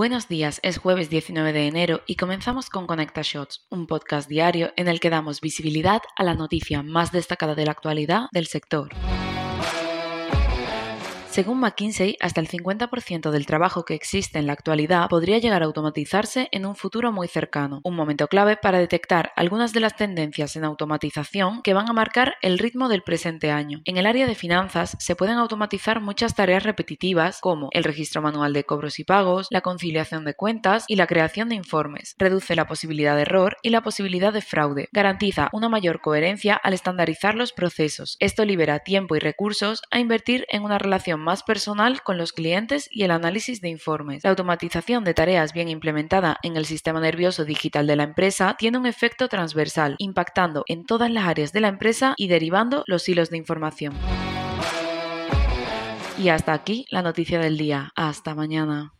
Buenos días, es jueves 19 de enero y comenzamos con Conecta Shots, un podcast diario en el que damos visibilidad a la noticia más destacada de la actualidad del sector. Según McKinsey, hasta el 50% del trabajo que existe en la actualidad podría llegar a automatizarse en un futuro muy cercano, un momento clave para detectar algunas de las tendencias en automatización que van a marcar el ritmo del presente año. En el área de finanzas se pueden automatizar muchas tareas repetitivas como el registro manual de cobros y pagos, la conciliación de cuentas y la creación de informes. Reduce la posibilidad de error y la posibilidad de fraude. Garantiza una mayor coherencia al estandarizar los procesos. Esto libera tiempo y recursos a invertir en una relación más personal con los clientes y el análisis de informes. La automatización de tareas bien implementada en el sistema nervioso digital de la empresa tiene un efecto transversal, impactando en todas las áreas de la empresa y derivando los hilos de información. Y hasta aquí la noticia del día. Hasta mañana.